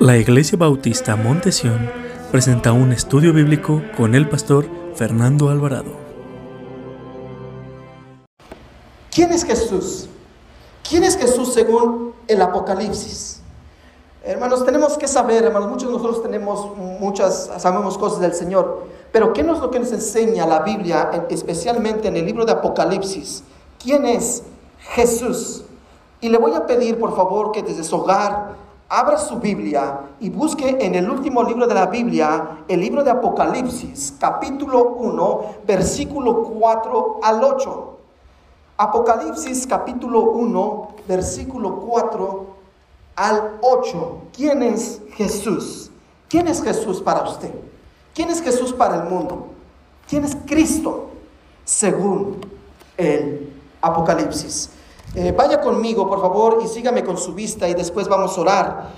La Iglesia Bautista Montesión presenta un estudio bíblico con el pastor Fernando Alvarado. ¿Quién es Jesús? ¿Quién es Jesús según el Apocalipsis? Hermanos, tenemos que saber, hermanos, muchos de nosotros tenemos muchas, sabemos cosas del Señor, pero ¿qué es lo que nos enseña la Biblia, especialmente en el libro de Apocalipsis? ¿Quién es Jesús? Y le voy a pedir, por favor, que desde su hogar abra su Biblia y busque en el último libro de la Biblia, el libro de Apocalipsis, capítulo 1, versículo 4 al 8. Apocalipsis capítulo 1, versículo 4 al 8. ¿Quién es Jesús? ¿Quién es Jesús para usted? ¿Quién es Jesús para el mundo? ¿Quién es Cristo según el Apocalipsis? Eh, vaya conmigo, por favor, y sígame con su vista y después vamos a orar.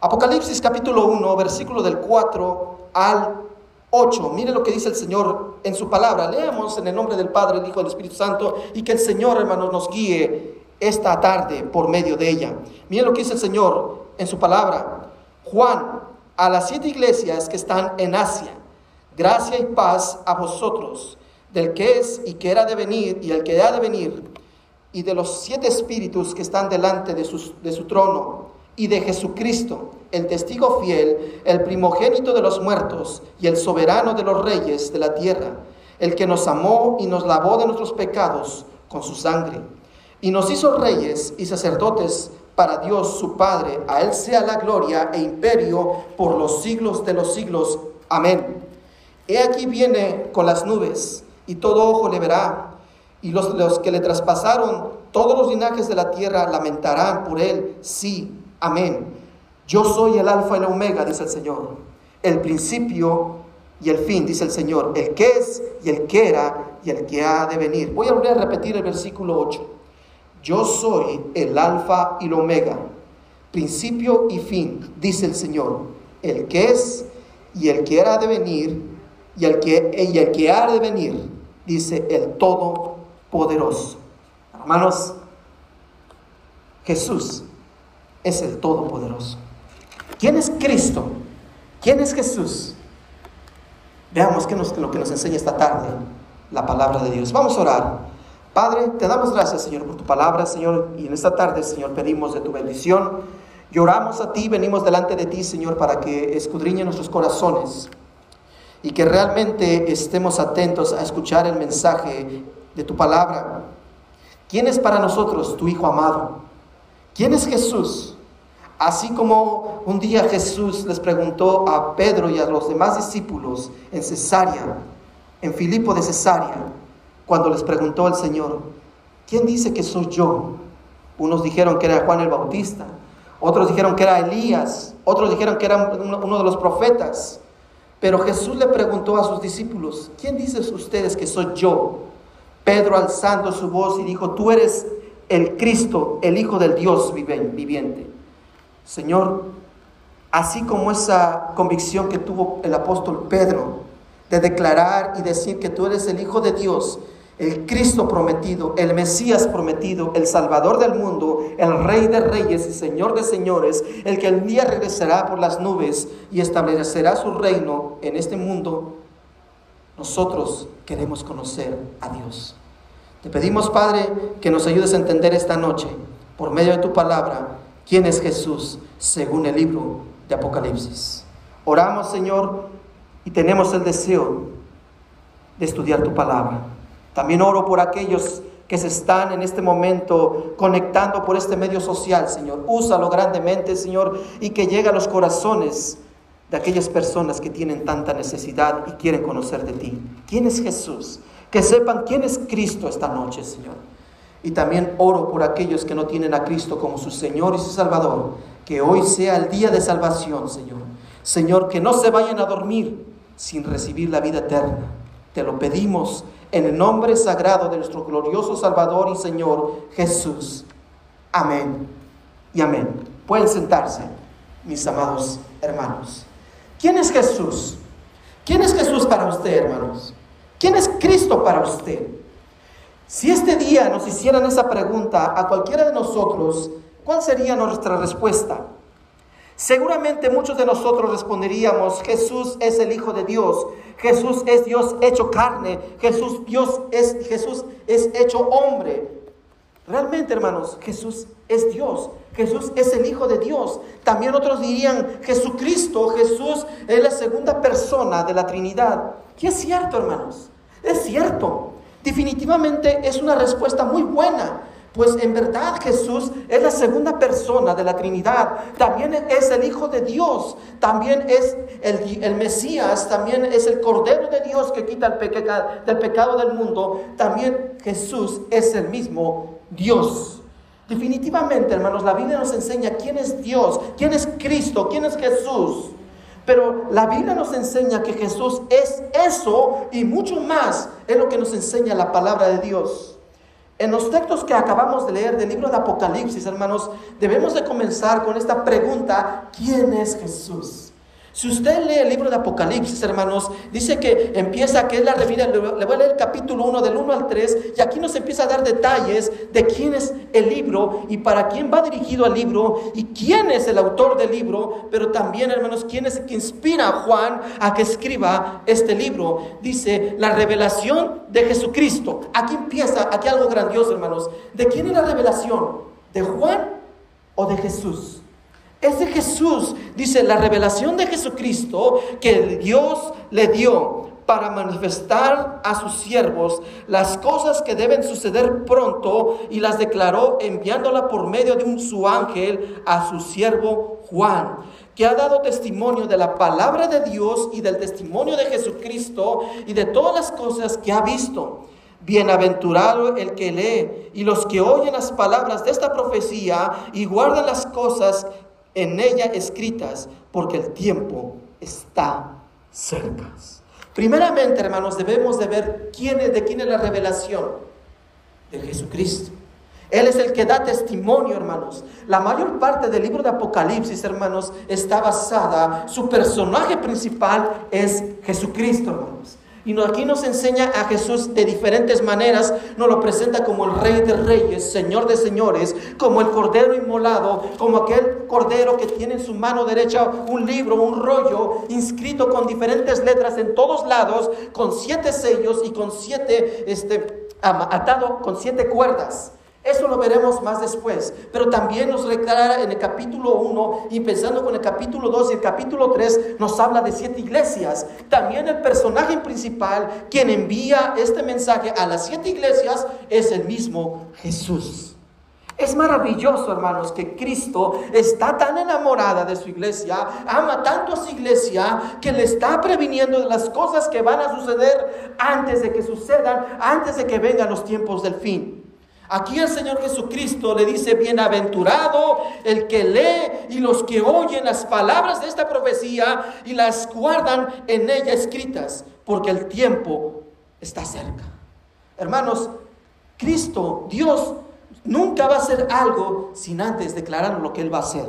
Apocalipsis capítulo 1, versículo del 4 al 8. Mire lo que dice el Señor en su palabra. Leamos en el nombre del Padre, el Hijo del Espíritu Santo y que el Señor, hermanos, nos guíe esta tarde por medio de ella. Mire lo que dice el Señor en su palabra. Juan, a las siete iglesias que están en Asia, gracia y paz a vosotros, del que es y que era de venir y el que ha de venir y de los siete espíritus que están delante de su, trono, y de Jesucristo, el testigo fiel, el primogénito de los muertos y el soberano de los reyes de la tierra, el que nos amó y nos lavó de nuestros pecados con su sangre, y nos hizo reyes y sacerdotes para Dios su Padre, a Él sea la gloria e imperio por los siglos de los siglos. Amén. He aquí viene con las nubes, y todo ojo le verá y los, los que le traspasaron, todos los linajes de la tierra lamentarán por él. Sí, amén. Yo soy el alfa y la omega, dice el Señor. El principio y el fin, dice el Señor. El que es y el que era y el que ha de venir. Voy a volver a repetir el versículo 8. Yo soy el alfa y la omega. Principio y fin, dice el Señor. El que es y el que era de venir y el que, y el que ha de venir, dice el todo poderoso. Hermanos, Jesús es el Todopoderoso. ¿Quién es Cristo? ¿Quién es Jesús? Veamos qué nos, lo que nos enseña esta tarde la palabra de Dios. Vamos a orar. Padre, te damos gracias, Señor, por tu palabra, Señor, y en esta tarde, Señor, pedimos de tu bendición. Lloramos a ti, venimos delante de ti, Señor, para que escudriñe nuestros corazones y que realmente estemos atentos a escuchar el mensaje de tu palabra. ¿Quién es para nosotros tu Hijo amado? ¿Quién es Jesús? Así como un día Jesús les preguntó a Pedro y a los demás discípulos en Cesarea, en Filipo de Cesarea, cuando les preguntó al Señor, ¿quién dice que soy yo? Unos dijeron que era Juan el Bautista, otros dijeron que era Elías, otros dijeron que era uno de los profetas. Pero Jesús le preguntó a sus discípulos, ¿quién dice ustedes que soy yo? Pedro alzando su voz y dijo, tú eres el Cristo, el Hijo del Dios viviente. Señor, así como esa convicción que tuvo el apóstol Pedro de declarar y decir que tú eres el Hijo de Dios, el Cristo prometido, el Mesías prometido, el Salvador del mundo, el Rey de Reyes y Señor de Señores, el que el día regresará por las nubes y establecerá su reino en este mundo, nosotros queremos conocer a Dios. Te pedimos, Padre, que nos ayudes a entender esta noche, por medio de tu palabra, quién es Jesús según el libro de Apocalipsis. Oramos, Señor, y tenemos el deseo de estudiar tu palabra. También oro por aquellos que se están en este momento conectando por este medio social, Señor. Úsalo grandemente, Señor, y que llegue a los corazones de aquellas personas que tienen tanta necesidad y quieren conocer de ti. ¿Quién es Jesús? Que sepan quién es Cristo esta noche, Señor. Y también oro por aquellos que no tienen a Cristo como su Señor y su Salvador. Que hoy sea el día de salvación, Señor. Señor, que no se vayan a dormir sin recibir la vida eterna. Te lo pedimos en el nombre sagrado de nuestro glorioso Salvador y Señor Jesús. Amén y amén. Pueden sentarse, mis amados hermanos. ¿Quién es Jesús? ¿Quién es Jesús para usted, hermanos? ¿Quién es Cristo para usted? Si este día nos hicieran esa pregunta a cualquiera de nosotros, ¿cuál sería nuestra respuesta? Seguramente muchos de nosotros responderíamos, Jesús es el Hijo de Dios, Jesús es Dios hecho carne, Jesús, Dios es, Jesús es hecho hombre. Realmente, hermanos, Jesús es Dios, Jesús es el Hijo de Dios. También otros dirían, Jesucristo, Jesús es la segunda persona de la Trinidad. Y es cierto, hermanos, es cierto. Definitivamente es una respuesta muy buena. Pues en verdad Jesús es la segunda persona de la Trinidad. También es el Hijo de Dios. También es el, Mesías. También es el Cordero de Dios que quita el del pecado del mundo. También Jesús es el mismo Dios. Definitivamente, hermanos, la Biblia nos enseña quién es Dios, quién es Cristo, quién es Jesús. Pero la Biblia nos enseña que Jesús es eso y mucho más es lo que nos enseña la palabra de Dios. En los textos que acabamos de leer del libro de Apocalipsis, hermanos, debemos de comenzar con esta pregunta, ¿quién es Jesús? Si usted lee el libro de Apocalipsis, hermanos, dice que empieza, que es la revista, le voy a leer el capítulo 1 del 1 al 3, y aquí nos empieza a dar detalles de quién es el libro y para quién va dirigido el libro y quién es el autor del libro, pero también, hermanos, quién es el que inspira a Juan a que escriba este libro. Dice, la revelación de Jesucristo. Aquí empieza, aquí algo grandioso, hermanos. ¿De quién es la revelación? ¿De Juan o de Jesús? Es de Jesús, dice la revelación de Jesucristo que Dios le dio para manifestar a sus siervos las cosas que deben suceder pronto y las declaró enviándola por medio de un su ángel a su siervo Juan, que ha dado testimonio de la palabra de Dios y del testimonio de Jesucristo y de todas las cosas que ha visto. Bienaventurado el que lee y los que oyen las palabras de esta profecía y guardan las cosas en ella escritas, porque el tiempo está cerca. Primeramente, hermanos, debemos de ver quién es, de quién es la revelación de Jesucristo. Él es el que da testimonio, hermanos. La mayor parte del libro de Apocalipsis, hermanos, está basada, su personaje principal es Jesucristo, hermanos. Y aquí nos enseña a Jesús de diferentes maneras. Nos lo presenta como el Rey de Reyes, Señor de Señores, como el Cordero inmolado, como aquel Cordero que tiene en su mano derecha un libro, un rollo inscrito con diferentes letras en todos lados, con siete sellos y con siete, este, atado con siete cuerdas. Eso lo veremos más después. Pero también nos declara en el capítulo 1 y pensando con el capítulo 2 y el capítulo 3 nos habla de siete iglesias. También el personaje principal, quien envía este mensaje a las siete iglesias, es el mismo Jesús. Es maravilloso, hermanos, que Cristo está tan enamorada de su iglesia, ama tanto a su iglesia, que le está previniendo de las cosas que van a suceder antes de que sucedan, antes de que vengan los tiempos del fin. Aquí el Señor Jesucristo le dice, bienaventurado el que lee y los que oyen las palabras de esta profecía y las guardan en ella escritas, porque el tiempo está cerca. Hermanos, Cristo, Dios, nunca va a hacer algo sin antes declarar lo que Él va a hacer.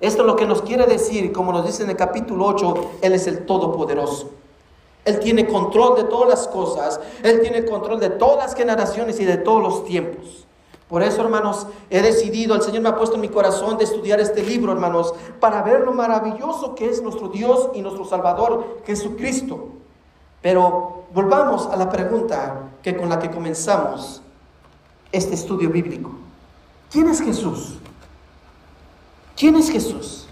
Esto es lo que nos quiere decir, como nos dice en el capítulo 8, Él es el Todopoderoso. Él tiene control de todas las cosas. Él tiene control de todas las generaciones y de todos los tiempos. Por eso, hermanos, he decidido, el Señor me ha puesto en mi corazón de estudiar este libro, hermanos, para ver lo maravilloso que es nuestro Dios y nuestro Salvador, Jesucristo. Pero volvamos a la pregunta que con la que comenzamos este estudio bíblico. ¿Quién es Jesús? ¿Quién es Jesús?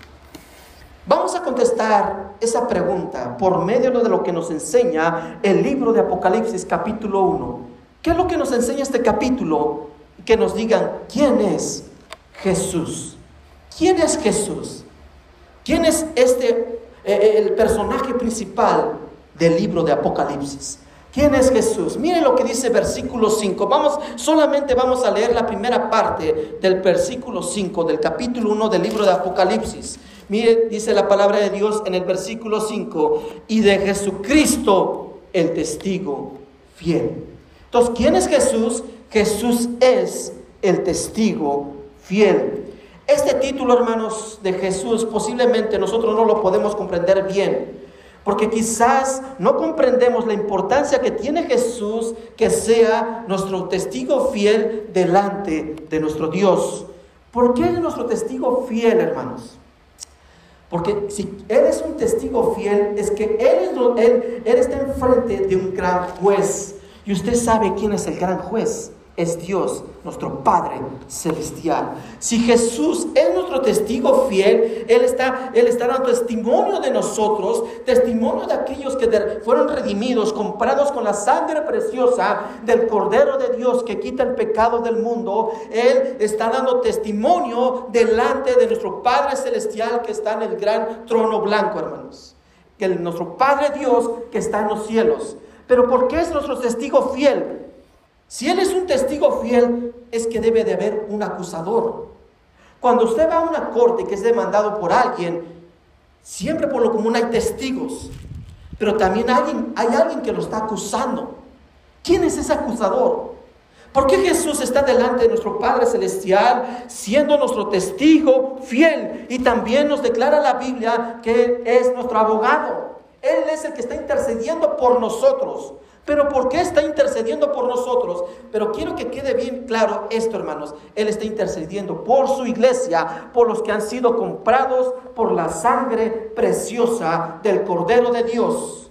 Vamos a contestar esa pregunta por medio de lo que nos enseña el libro de Apocalipsis capítulo 1. ¿Qué es lo que nos enseña este capítulo? Que nos digan, ¿quién es Jesús? ¿Quién es Jesús? ¿Quién es este, eh, eh, el personaje principal del libro de Apocalipsis? ¿Quién es Jesús? Miren lo que dice versículo 5. Vamos, solamente vamos a leer la primera parte del versículo 5 del capítulo 1 del libro de Apocalipsis. Mire, dice la palabra de Dios en el versículo 5, y de Jesucristo el testigo fiel. Entonces, ¿quién es Jesús? Jesús es el testigo fiel. Este título, hermanos, de Jesús, posiblemente nosotros no lo podemos comprender bien, porque quizás no comprendemos la importancia que tiene Jesús que sea nuestro testigo fiel delante de nuestro Dios. ¿Por qué es nuestro testigo fiel, hermanos? Porque si Él es un testigo fiel, es que Él, es, él, él está enfrente de un gran juez. Y usted sabe quién es el gran juez es Dios, nuestro Padre celestial. Si Jesús es nuestro testigo fiel, Él está, Él está dando testimonio de nosotros, testimonio de aquellos que fueron redimidos, comprados con la sangre preciosa del Cordero de Dios que quita el pecado del mundo. Él está dando testimonio delante de nuestro Padre celestial que está en el gran trono blanco, hermanos. Que nuestro Padre Dios que está en los cielos. Pero ¿por qué es nuestro testigo fiel? Si Él es un testigo fiel, es que debe de haber un acusador. Cuando usted va a una corte que es demandado por alguien, siempre por lo común hay testigos, pero también hay alguien, hay alguien que lo está acusando. ¿Quién es ese acusador? ¿Por qué Jesús está delante de nuestro Padre Celestial siendo nuestro testigo fiel? Y también nos declara la Biblia que es nuestro abogado. Él es el que está intercediendo por nosotros. Pero ¿por qué está intercediendo por nosotros? Pero quiero que quede bien claro esto, hermanos. Él está intercediendo por su iglesia, por los que han sido comprados por la sangre preciosa del Cordero de Dios.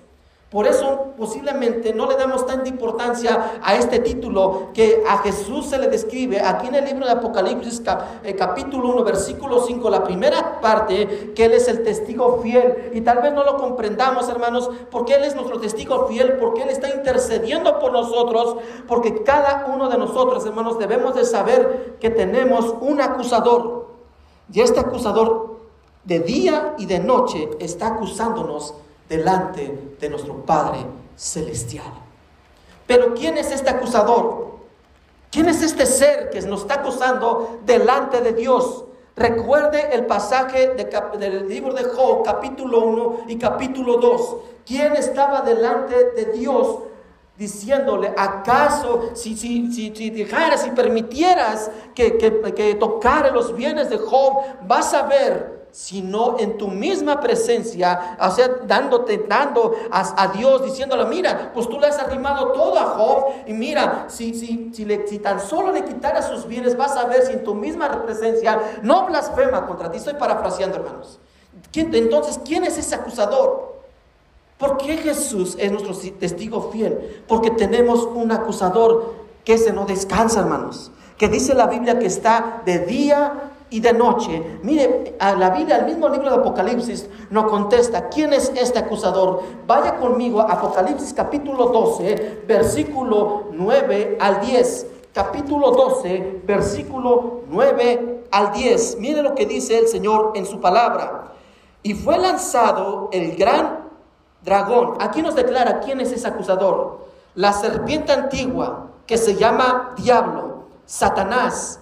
Por eso posiblemente no le damos tanta importancia a este título que a Jesús se le describe aquí en el libro de Apocalipsis eh, capítulo 1 versículo 5, la primera parte, que Él es el testigo fiel. Y tal vez no lo comprendamos hermanos, porque Él es nuestro testigo fiel, porque Él está intercediendo por nosotros, porque cada uno de nosotros hermanos debemos de saber que tenemos un acusador. Y este acusador de día y de noche está acusándonos delante de nuestro Padre Celestial. Pero ¿quién es este acusador? ¿Quién es este ser que nos está acusando delante de Dios? Recuerde el pasaje del libro de Job, capítulo 1 y capítulo 2. ¿Quién estaba delante de Dios diciéndole, acaso si, si, si, dejaras, si permitieras que, que, que tocara los bienes de Job, vas a ver sino en tu misma presencia, o sea, dándote, dando a, Dios, diciéndole, mira, pues tú le has arrimado todo a Job, y mira, si, si, si, le, si tan solo le quitaras sus bienes, vas a ver si en tu misma presencia no blasfema contra ti. Estoy parafraseando, hermanos. entonces, ¿quién es ese acusador? ¿Por qué Jesús es nuestro testigo fiel? Porque tenemos un acusador que se no descansa, hermanos. Que dice la Biblia que está de día y de noche. Mire, a la Biblia, el mismo libro de Apocalipsis nos contesta, ¿quién es este acusador? Vaya conmigo a Apocalipsis capítulo 12, versículo 9 al 10. Capítulo 12, versículo 9 al 10. Mire lo que dice el Señor en su palabra. Y fue lanzado el gran dragón. Aquí nos declara quién es ese acusador. La serpiente antigua que se llama diablo, Satanás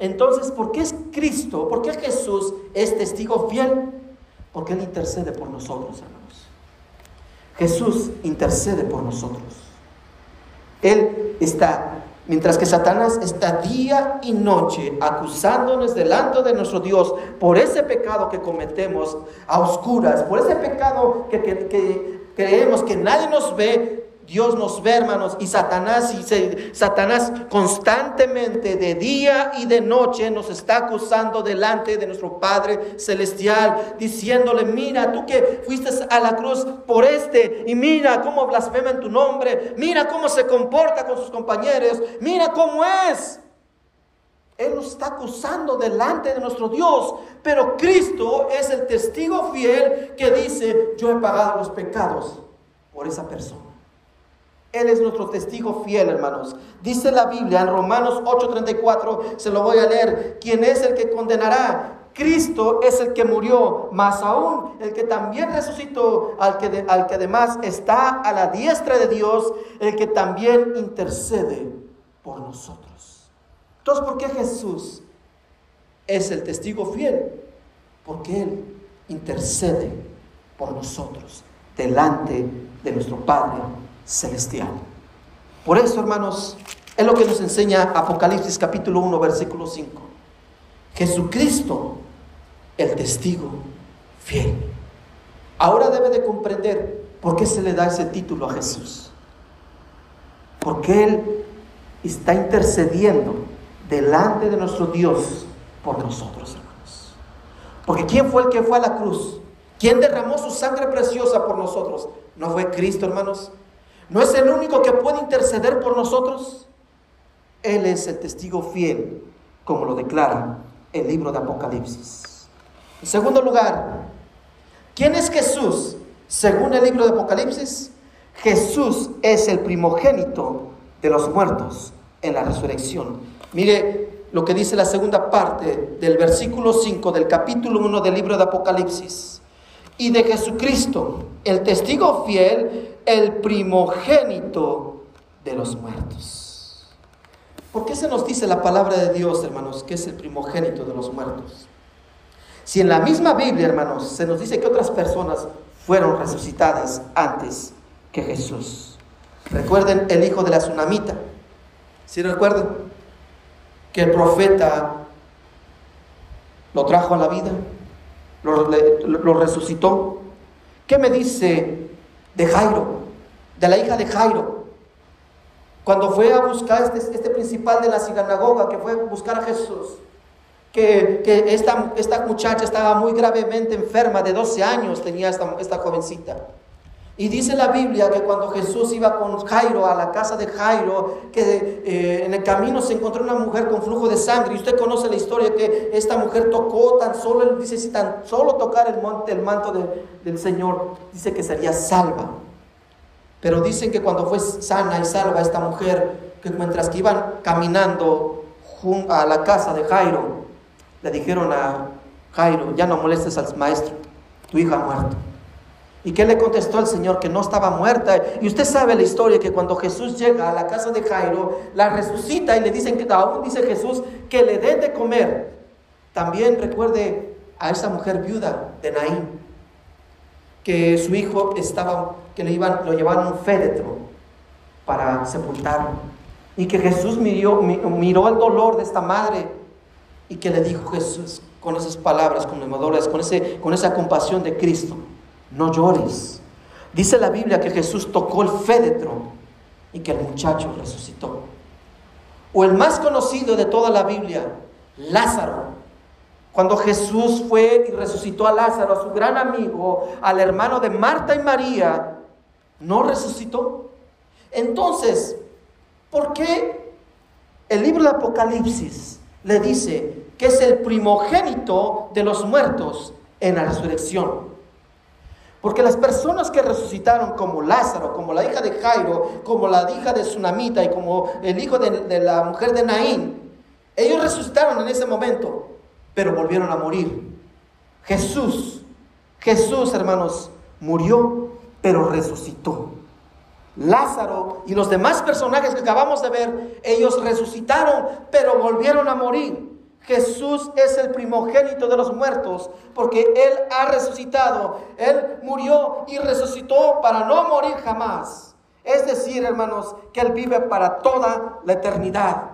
Entonces, ¿por qué es Cristo? ¿Por qué Jesús es testigo fiel? Porque Él intercede por nosotros, hermanos. Jesús intercede por nosotros. Él está, mientras que Satanás está día y noche acusándonos delante de nuestro Dios por ese pecado que cometemos a oscuras, por ese pecado que, que creemos que nadie nos ve, Dios nos ve, hermanos, y Satanás, y Satanás constantemente de día y de noche nos está acusando delante de nuestro Padre Celestial, diciéndole, mira, tú que fuiste a la cruz por este, y mira cómo blasfema en tu nombre, mira cómo se comporta con sus compañeros, mira cómo es. Él nos está acusando delante de nuestro Dios, pero Cristo es el testigo fiel que dice, yo he pagado los pecados por esa persona. Él es nuestro testigo fiel, hermanos. Dice la Biblia en Romanos 8:34, se lo voy a leer, ¿quién es el que condenará? Cristo es el que murió, más aún el que también resucitó, al que, al que además está a la diestra de Dios, el que también intercede por nosotros. Entonces, ¿por qué Jesús es el testigo fiel? Porque Él intercede por nosotros delante de nuestro Padre Celestial. Por eso, hermanos, es lo que nos enseña Apocalipsis capítulo 1, versículo 5. Jesucristo, el testigo fiel. Ahora debe de comprender por qué se le da ese título a Jesús. Porque Él está intercediendo delante de nuestro Dios por nosotros, hermanos. Porque ¿quién fue el que fue a la cruz? ¿Quién derramó su sangre preciosa por nosotros? ¿No fue Cristo, hermanos? ¿No es el único que puede interceder por nosotros? Él es el testigo fiel, como lo declara el libro de Apocalipsis. En segundo lugar, ¿quién es Jesús? Según el libro de Apocalipsis, Jesús es el primogénito de los muertos en la resurrección. Mire lo que dice la segunda parte del versículo 5 del capítulo 1 del libro de Apocalipsis. Y de Jesucristo, el testigo fiel, el primogénito de los muertos. ¿Por qué se nos dice la palabra de Dios, hermanos, que es el primogénito de los muertos? Si en la misma Biblia, hermanos, se nos dice que otras personas fueron resucitadas antes que Jesús. Recuerden el hijo de la tsunamita. ¿Sí recuerdan? Que el profeta lo trajo a la vida, lo, resucitó. ¿Qué me dice de Jairo, de la hija de Jairo? Cuando fue a buscar este, este principal de la sinagoga, que fue a buscar a Jesús, que, esta, esta, muchacha estaba muy gravemente enferma, de 12 años tenía esta, esta jovencita. Y dice la Biblia que cuando Jesús iba con Jairo a la casa de Jairo, que eh, en el camino se encontró una mujer con flujo de sangre. Y usted conoce la historia que esta mujer tocó tan solo, dice, si tan solo tocar el manto del Señor, dice que sería salva. Pero dicen que cuando fue sana y salva esta mujer, que mientras que iban caminando a la casa de Jairo, le dijeron a Jairo, ya no molestes al maestro, tu hija ha muerto. ¿Y qué le contestó el Señor? Que no estaba muerta. Y usted sabe la historia que cuando Jesús llega a la casa de Jairo, la resucita y le dicen que aún dice Jesús que le den de comer. También recuerde a esa mujer viuda de Naín, que su hijo estaba, que le iban, lo llevaron un féretro para sepultarlo. Y que Jesús miró, miró el dolor de esta madre y que le dijo Jesús con esas palabras conmovedoras, con, ese, con esa compasión de Cristo no llores. Dice la Biblia que Jesús tocó el féretro y que el muchacho resucitó. O el más conocido de toda la Biblia, Lázaro. Cuando Jesús fue y resucitó a Lázaro, a su gran amigo, al hermano de Marta y María, ¿no resucitó? Entonces, ¿por qué el libro de Apocalipsis le dice que es el primogénito de los muertos en la resurrección? Porque las personas que resucitaron como Lázaro, como la hija de Jairo, como la hija de Tsunamita y como el hijo de, la mujer de Naín, ellos resucitaron en ese momento, pero volvieron a morir. Jesús, Jesús hermanos, murió, pero resucitó. Lázaro y los demás personajes que acabamos de ver, ellos resucitaron, pero volvieron a morir. Jesús es el primogénito de los muertos, porque Él ha resucitado. Él murió y resucitó para no morir jamás. Es decir, hermanos, que Él vive para toda la eternidad.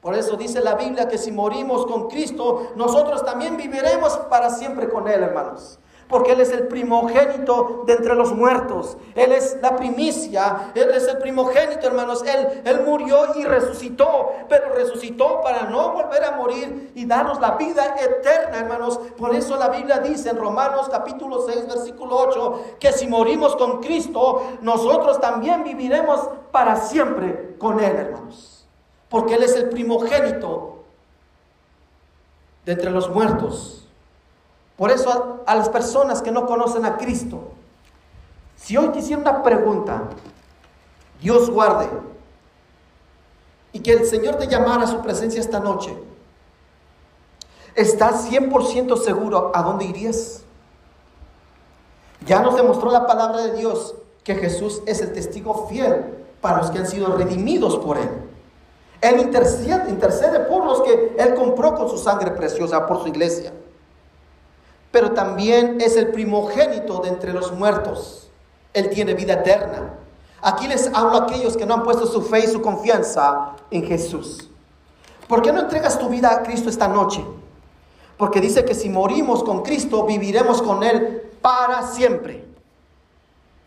Por eso dice la Biblia que si morimos con Cristo, nosotros también viviremos para siempre con Él, hermanos porque Él es el primogénito de entre los muertos. Él es la primicia, Él es el primogénito, hermanos. Él, él murió y resucitó, pero resucitó para no volver a morir y darnos la vida eterna, hermanos. Por eso la Biblia dice en Romanos capítulo 6, versículo 8, que si morimos con Cristo, nosotros también viviremos para siempre con Él, hermanos. Porque Él es el primogénito de entre los muertos. Por eso a, las personas que no conocen a Cristo, si hoy te hiciera una pregunta, Dios guarde, y que el Señor te llamara a su presencia esta noche, ¿estás 100% seguro a dónde irías? Ya nos demostró la palabra de Dios que Jesús es el testigo fiel para los que han sido redimidos por Él. Él intercede, intercede por los que Él compró con su sangre preciosa, por su iglesia. Pero también es el primogénito de entre los muertos. Él tiene vida eterna. Aquí les hablo a aquellos que no han puesto su fe y su confianza en Jesús. ¿Por qué no entregas tu vida a Cristo esta noche? Porque dice que si morimos con Cristo, viviremos con Él para siempre.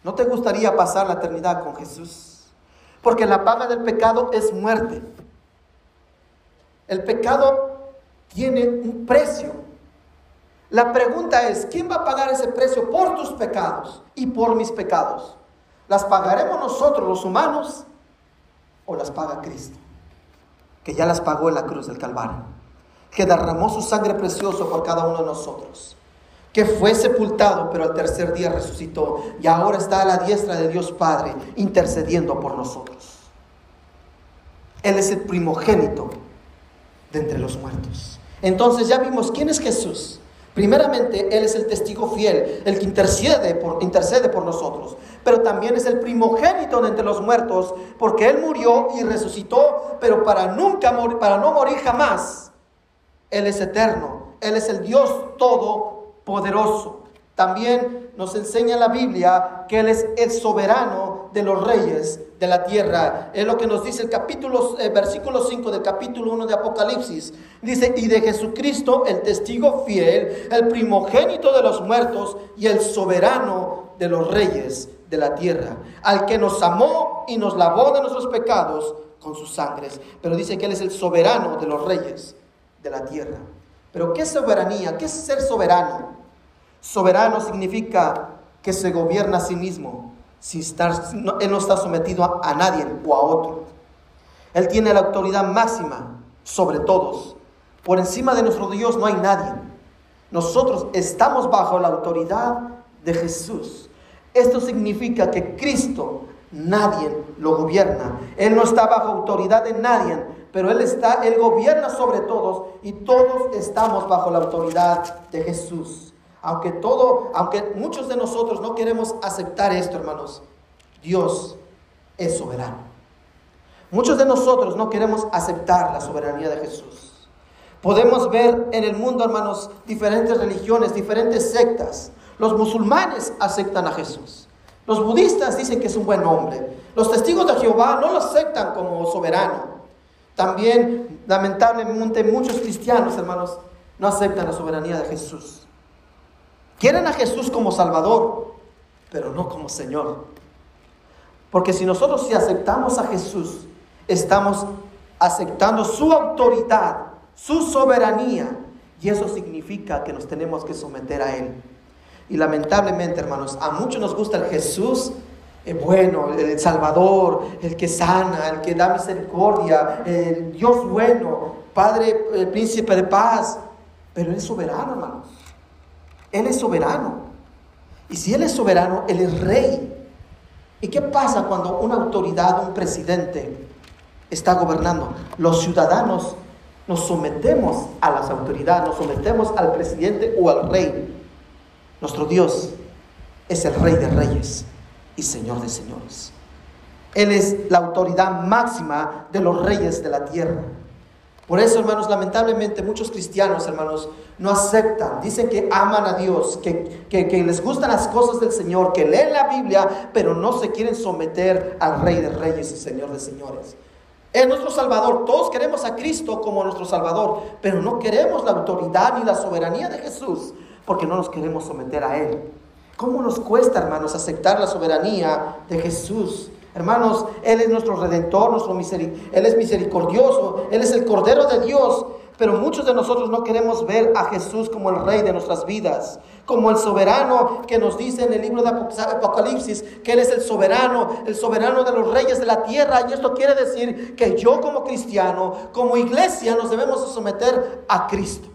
¿No te gustaría pasar la eternidad con Jesús? Porque la paga del pecado es muerte. El pecado tiene un precio. La pregunta es, ¿quién va a pagar ese precio por tus pecados y por mis pecados? ¿Las pagaremos nosotros los humanos o las paga Cristo? Que ya las pagó en la cruz del Calvario, que derramó su sangre precioso por cada uno de nosotros, que fue sepultado pero al tercer día resucitó y ahora está a la diestra de Dios Padre intercediendo por nosotros. Él es el primogénito de entre los muertos. Entonces ya vimos quién es Jesús. Primeramente, Él es el testigo fiel, el que intercede por, intercede por nosotros, pero también es el primogénito de entre los muertos, porque Él murió y resucitó, pero para nunca morir, para no morir jamás. Él es eterno, Él es el Dios todopoderoso. También nos enseña la Biblia que Él es el soberano de los reyes de la tierra. Es lo que nos dice el capítulo, eh, versículo 5 del capítulo 1 de Apocalipsis. Dice, y de Jesucristo, el testigo fiel, el primogénito de los muertos y el soberano de los reyes de la tierra, al que nos amó y nos lavó de nuestros pecados con sus sangres. Pero dice que Él es el soberano de los reyes de la tierra. Pero ¿qué soberanía? ¿Qué es ser soberano? Soberano significa que se gobierna a sí mismo. Si él no está sometido a, nadie o a otro. Él tiene la autoridad máxima sobre todos. Por encima de nuestro Dios no hay nadie. Nosotros estamos bajo la autoridad de Jesús. Esto significa que Cristo nadie lo gobierna. Él no está bajo autoridad de nadie, pero él está él gobierna sobre todos y todos estamos bajo la autoridad de Jesús. Aunque todo, aunque muchos de nosotros no queremos aceptar esto, hermanos, Dios es soberano. Muchos de nosotros no queremos aceptar la soberanía de Jesús. Podemos ver en el mundo, hermanos, diferentes religiones, diferentes sectas. Los musulmanes aceptan a Jesús. Los budistas dicen que es un buen hombre. Los testigos de Jehová no lo aceptan como soberano. También, lamentablemente, muchos cristianos, hermanos, no aceptan la soberanía de Jesús. Quieren a Jesús como Salvador, pero no como Señor. Porque si nosotros si aceptamos a Jesús, estamos aceptando su autoridad, su soberanía, y eso significa que nos tenemos que someter a Él. Y lamentablemente, hermanos, a muchos nos gusta el Jesús eh, bueno, el Salvador, el que sana, el que da misericordia, el Dios bueno, Padre, el príncipe de paz, pero es soberano, hermanos. Él es soberano. Y si Él es soberano, Él es rey. ¿Y qué pasa cuando una autoridad, un presidente, está gobernando? Los ciudadanos nos sometemos a las autoridades, nos sometemos al presidente o al rey. Nuestro Dios es el rey de reyes y señor de señores. Él es la autoridad máxima de los reyes de la tierra. Por eso, hermanos, lamentablemente muchos cristianos, hermanos, no aceptan, dicen que aman a Dios, que, les gustan las cosas del Señor, que leen la Biblia, pero no se quieren someter al Rey de Reyes y Señor de Señores. Es nuestro Salvador. Todos queremos a Cristo como nuestro Salvador, pero no queremos la autoridad ni la soberanía de Jesús, porque no nos queremos someter a Él. ¿Cómo nos cuesta, hermanos, aceptar la soberanía de Jesús? Hermanos, Él es nuestro redentor, nuestro Él es misericordioso, Él es el Cordero de Dios. Pero muchos de nosotros no queremos ver a Jesús como el Rey de nuestras vidas, como el soberano que nos dice en el libro de Apocalipsis, que Él es el soberano, el soberano de los reyes de la tierra. Y esto quiere decir que yo como cristiano, como iglesia, nos debemos someter a Cristo.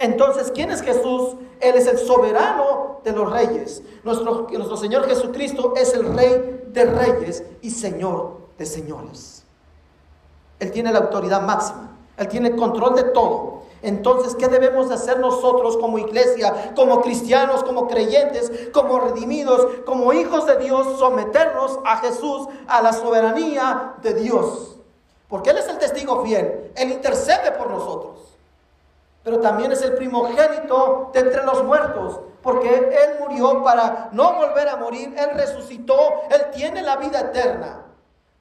Entonces, ¿quién es Jesús? Él es el soberano de los reyes. Nuestro, nuestro Señor Jesucristo es el Rey de reyes y Señor de señores. Él tiene la autoridad máxima. Él tiene control de todo. Entonces, ¿qué debemos de hacer nosotros como iglesia, como cristianos, como creyentes, como redimidos, como hijos de Dios? Someternos a Jesús, a la soberanía de Dios. Porque Él es el testigo fiel. Él intercede por nosotros. Pero también es el primogénito de entre los muertos, porque Él murió para no volver a morir, Él resucitó, Él tiene la vida eterna,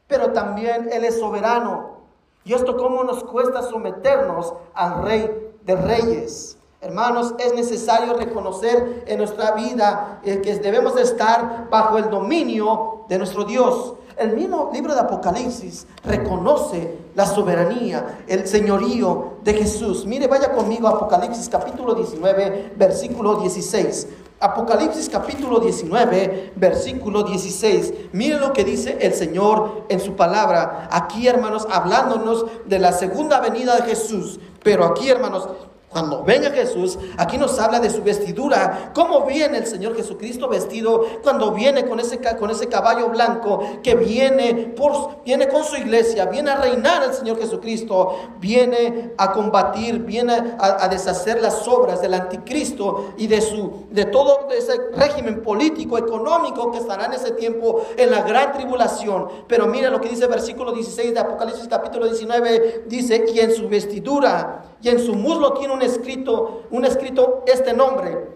pero también Él es soberano. ¿Y esto cómo nos cuesta someternos al Rey de Reyes? Hermanos, es necesario reconocer en nuestra vida eh, que debemos de estar bajo el dominio de nuestro Dios. El mismo libro de Apocalipsis reconoce la soberanía, el señorío de Jesús. Mire, vaya conmigo a Apocalipsis capítulo 19, versículo 16. Apocalipsis capítulo 19, versículo 16. Mire lo que dice el Señor en su palabra. Aquí, hermanos, hablándonos de la segunda venida de Jesús. Pero aquí, hermanos, cuando venga Jesús, aquí nos habla de su vestidura, cómo viene el Señor Jesucristo vestido cuando viene con ese, con ese caballo blanco que viene, por, viene con su iglesia, viene a reinar el Señor Jesucristo, viene a combatir, viene a, deshacer las obras del anticristo y de, su, de todo ese régimen político, económico que estará en ese tiempo en la gran tribulación. Pero mira lo que dice el versículo 16 de Apocalipsis capítulo 19, dice, y en su vestidura y en su muslo tiene un escrito, un escrito este nombre,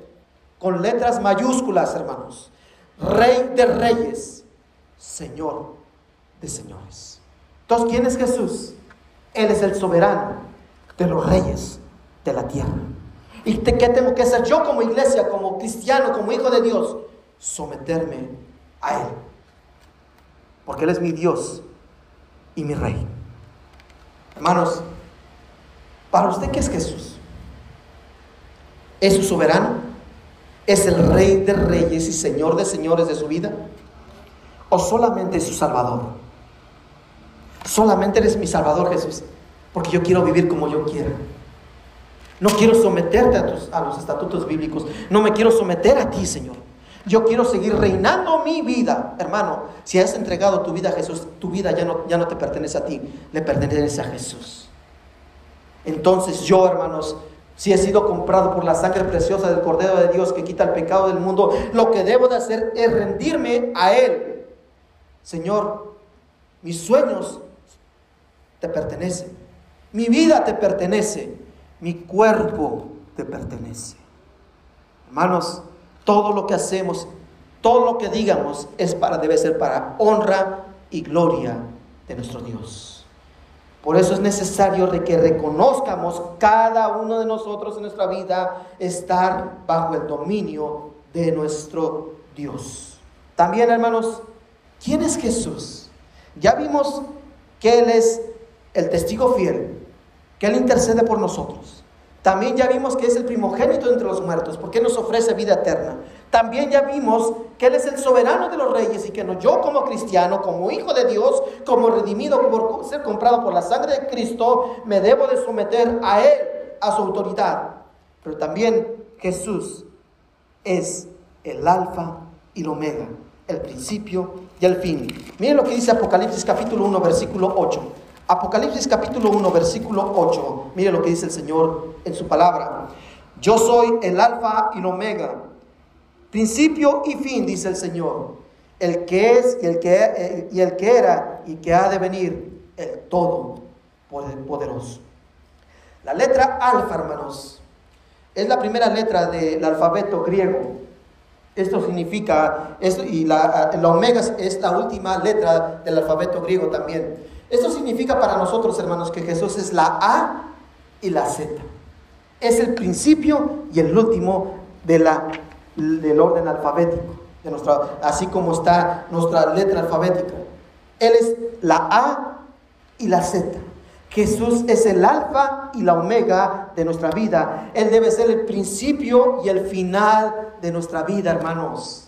con letras mayúsculas, hermanos. Rey de reyes, Señor de señores. Entonces, ¿quién es Jesús? Él es el soberano de los reyes de la tierra. ¿Y qué tengo que hacer yo como iglesia, como cristiano, como hijo de Dios? Someterme a Él. Porque Él es mi Dios y mi Rey. Hermanos, ¿Para usted qué es Jesús? ¿Es su soberano? ¿Es el rey de reyes y señor de señores de su vida? ¿O solamente es su salvador? Solamente eres mi salvador Jesús, porque yo quiero vivir como yo quiera. No quiero someterte a, los estatutos bíblicos. No me quiero someter a ti, Señor. Yo quiero seguir reinando mi vida. Hermano, si has entregado tu vida a Jesús, tu vida ya no, ya no te pertenece a ti, le pertenece a Jesús. Entonces yo, hermanos, si he sido comprado por la sangre preciosa del Cordero de Dios que quita el pecado del mundo, lo que debo de hacer es rendirme a Él. Señor, mis sueños te pertenecen, mi vida te pertenece, mi cuerpo te pertenece. Hermanos, todo lo que hacemos, todo lo que digamos es para debe ser para honra y gloria de nuestro Dios. Por eso es necesario que reconozcamos cada uno de nosotros en nuestra vida estar bajo el dominio de nuestro Dios. También, hermanos, ¿quién es Jesús? Ya vimos que Él es el testigo fiel, que Él intercede por nosotros. También ya vimos que es el primogénito entre los muertos, porque nos ofrece vida eterna. También ya vimos que Él es el soberano de los reyes y que no, yo como cristiano, como hijo de Dios, como redimido por ser comprado por la sangre de Cristo, me debo de someter a Él, a su autoridad. Pero también Jesús es el alfa y el omega, el principio y el fin. Miren lo que dice Apocalipsis capítulo 1, versículo 8. Apocalipsis capítulo 1, versículo 8. Mire lo que dice el Señor en su palabra. Yo soy el alfa y el omega, principio y fin, dice el Señor, el que es y el que, eh, y el que era y que ha de venir, el todo poderoso. La letra alfa, hermanos, es la primera letra del alfabeto griego. Esto significa, esto, y la, la omega es la última letra del alfabeto griego también. Esto significa para nosotros, hermanos, que Jesús es la A y la Z. Es el principio y el último de la, del orden alfabético, de nuestra, así como está nuestra letra alfabética. Él es la A y la Z. Jesús es el alfa y la omega de nuestra vida. Él debe ser el principio y el final de nuestra vida, hermanos.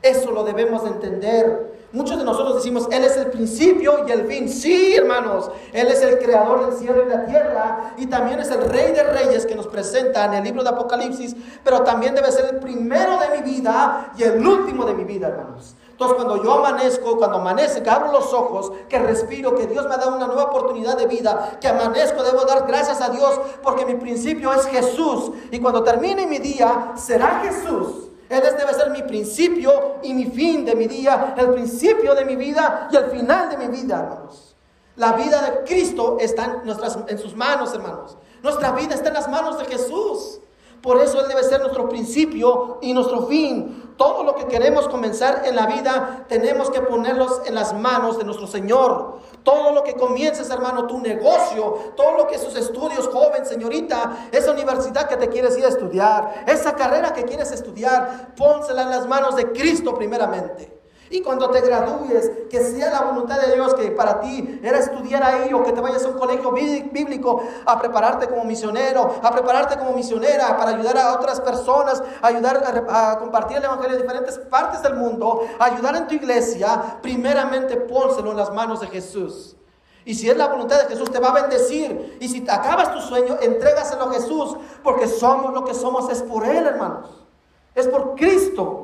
Eso lo debemos entender. Muchos de nosotros decimos, Él es el principio y el fin. Sí, hermanos, Él es el creador del cielo y la tierra y también es el rey de reyes que nos presenta en el libro de Apocalipsis, pero también debe ser el primero de mi vida y el último de mi vida, hermanos. Entonces cuando yo amanezco, cuando amanece, que abro los ojos, que respiro, que Dios me da una nueva oportunidad de vida, que amanezco, debo dar gracias a Dios porque mi principio es Jesús. Y cuando termine mi día, será Jesús él debe ser mi principio y mi fin de mi día, el principio de mi vida y el final de mi vida, hermanos. La vida de Cristo está en, nuestras, en sus manos, hermanos. Nuestra vida está en las manos de Jesús. Por eso Él debe ser nuestro principio y nuestro fin. Todo lo que queremos comenzar en la vida tenemos que ponerlos en las manos de nuestro Señor. Todo lo que comiences, hermano, tu negocio, todo lo que sus estudios, joven, señorita, esa universidad que te quieres ir a estudiar, esa carrera que quieres estudiar, pónsela en las manos de Cristo primeramente. Y cuando te gradúes, que sea la voluntad de Dios que para ti era estudiar ahí o que te vayas a un colegio bíblico a prepararte como misionero, a prepararte como misionera para ayudar a otras personas, ayudar a, compartir el Evangelio en diferentes partes del mundo, ayudar en tu iglesia, primeramente pónselo en las manos de Jesús. Y si es la voluntad de Jesús, te va a bendecir. Y si te acabas tu sueño, entrégaselo a Jesús, porque somos lo que somos, es por Él, hermanos. Es por Cristo.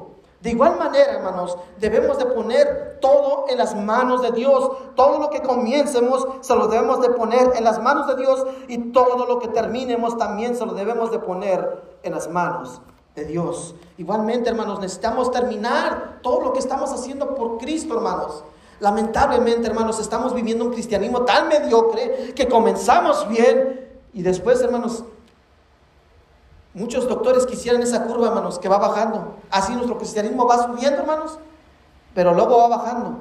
De igual manera, hermanos, debemos de poner todo en las manos de Dios. Todo lo que comiencemos se lo debemos de poner en las manos de Dios y todo lo que terminemos también se lo debemos de poner en las manos de Dios. Igualmente, hermanos, necesitamos terminar todo lo que estamos haciendo por Cristo, hermanos. Lamentablemente, hermanos, estamos viviendo un cristianismo tan mediocre que comenzamos bien y después, hermanos, Muchos doctores quisieran esa curva, hermanos, que va bajando. Así nuestro cristianismo va subiendo, hermanos, pero luego va bajando.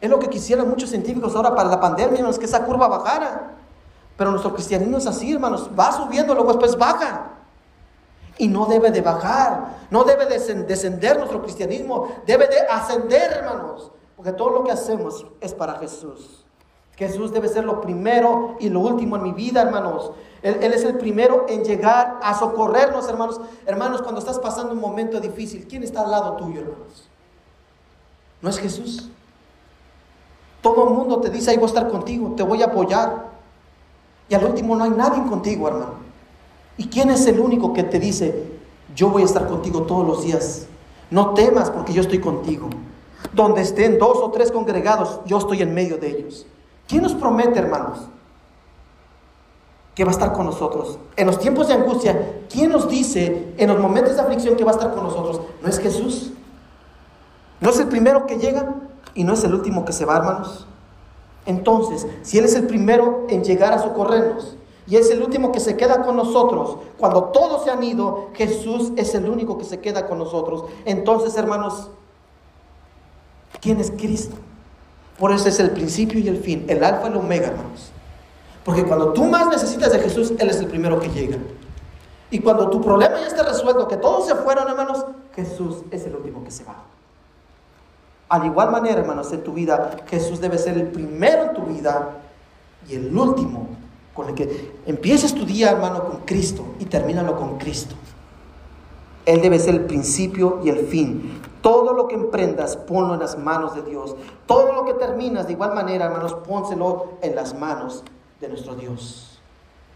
Es lo que quisieran muchos científicos ahora para la pandemia, hermanos, que esa curva bajara. Pero nuestro cristianismo es así, hermanos, va subiendo, luego después baja. Y no debe de bajar, no debe de descender nuestro cristianismo, debe de ascender, hermanos, porque todo lo que hacemos es para Jesús. Jesús debe ser lo primero y lo último en mi vida, hermanos. Él, es el primero en llegar a socorrernos, hermanos. Hermanos, cuando estás pasando un momento difícil, ¿quién está al lado tuyo, hermanos? ¿No es Jesús? Todo el mundo te dice, ahí voy a estar contigo, te voy a apoyar. Y al último no hay nadie contigo, hermano. ¿Y quién es el único que te dice, yo voy a estar contigo todos los días? No temas porque yo estoy contigo. Donde estén dos o tres congregados, yo estoy en medio de ellos. ¿Quién nos promete, hermanos, que va a estar con nosotros? En los tiempos de angustia, ¿quién nos dice en los momentos de aflicción que va a estar con nosotros? ¿No es Jesús? ¿No es el primero que llega y no es el último que se va, hermanos? Entonces, si Él es el primero en llegar a socorrernos y es el último que se queda con nosotros, cuando todos se han ido, Jesús es el único que se queda con nosotros. Entonces, hermanos, ¿quién es Cristo? Por eso es el principio y el fin, el alfa y el omega, hermanos. Porque cuando tú más necesitas de Jesús, Él es el primero que llega. Y cuando tu problema ya está resuelto, que todos se fueron, hermanos, Jesús es el último que se va. Al igual manera, hermanos, en tu vida, Jesús debe ser el primero en tu vida y el último con el que empieces tu día, hermano, con Cristo y termínalo con Cristo. Él debe ser el principio y el fin. Todo lo que emprendas, ponlo en las manos de Dios. Todo lo que terminas, de igual manera, hermanos, pónselo en las manos de nuestro Dios.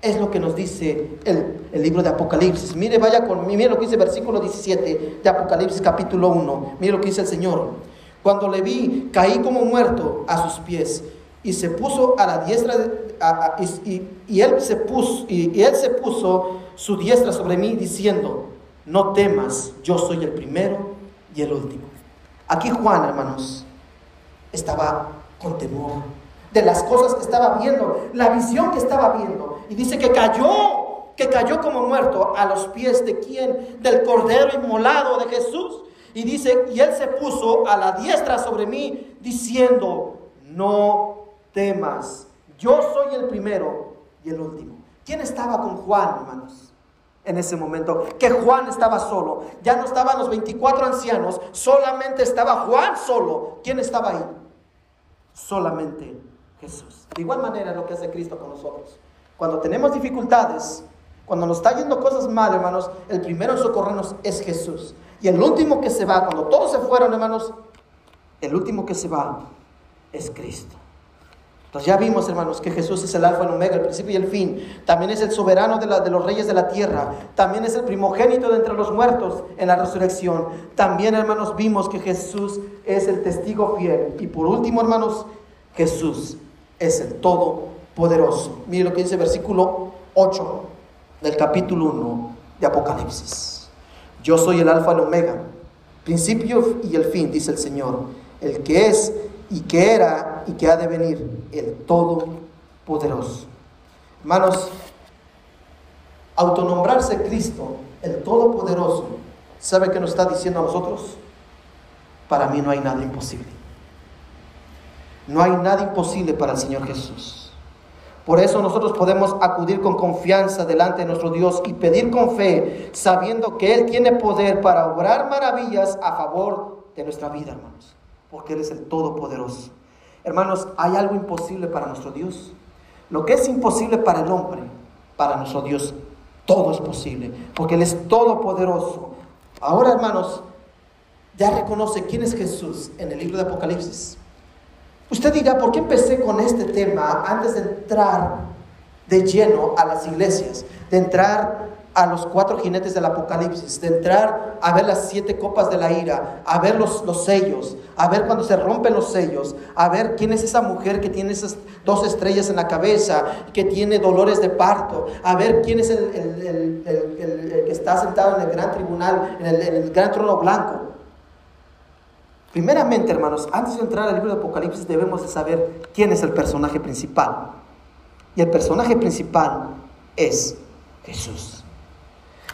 Es lo que nos dice el, libro de Apocalipsis. Mire, vaya con mire lo que dice el versículo 17 de Apocalipsis capítulo 1. Mire lo que dice el Señor. Cuando le vi, caí como muerto a sus pies y se puso a la diestra y, él se puso y él se puso su diestra sobre mí diciendo no temas, yo soy el primero y el último. Aquí Juan, hermanos, estaba con temor de las cosas que estaba viendo, la visión que estaba viendo. Y dice que cayó, que cayó como muerto a los pies de quién? Del Cordero inmolado de Jesús. Y dice, y él se puso a la diestra sobre mí, diciendo, no temas, yo soy el primero y el último. ¿Quién estaba con Juan, hermanos? en ese momento, que Juan estaba solo. Ya no estaban los 24 ancianos, solamente estaba Juan solo. ¿Quién estaba ahí? Solamente Jesús. De igual manera lo que hace Cristo con nosotros. Cuando tenemos dificultades, cuando nos está yendo cosas mal, hermanos, el primero en socorrernos es Jesús. Y el último que se va, cuando todos se fueron, hermanos, el último que se va es Cristo. Entonces ya vimos, hermanos, que Jesús es el alfa y el omega, el principio y el fin. También es el soberano de, de, los reyes de la tierra. También es el primogénito de entre los muertos en la resurrección. También, hermanos, vimos que Jesús es el testigo fiel. Y por último, hermanos, Jesús es el todopoderoso. Mire lo que dice el versículo 8 del capítulo 1 de Apocalipsis. Yo soy el alfa y el omega, principio y el fin, dice el Señor, el que es y que era y que ha de venir el Todopoderoso. Hermanos, autonombrarse Cristo, el Todopoderoso, ¿sabe qué nos está diciendo a nosotros? Para mí no hay nada imposible. No hay nada imposible para el Señor Jesús. Por eso nosotros podemos acudir con confianza delante de nuestro Dios y pedir con fe, sabiendo que Él tiene poder para obrar maravillas a favor de nuestra vida, hermanos, porque Él es el Todopoderoso. Hermanos, ¿hay algo imposible para nuestro Dios? Lo que es imposible para el hombre, para nuestro Dios, todo es posible, porque Él es todopoderoso. Ahora, hermanos, ya reconoce quién es Jesús en el libro de Apocalipsis. Usted dirá, ¿por qué empecé con este tema antes de entrar de lleno a las iglesias? De entrar a los cuatro jinetes del Apocalipsis, de entrar a ver las siete copas de la ira, a ver los, los, sellos, a ver cuando se rompen los sellos, a ver quién es esa mujer que tiene esas dos estrellas en la cabeza, que tiene dolores de parto, a ver quién es el que está sentado en el gran tribunal, en el, gran trono blanco. Primeramente, hermanos, antes de entrar al libro de Apocalipsis debemos de saber quién es el personaje principal. Y el personaje principal es Jesús.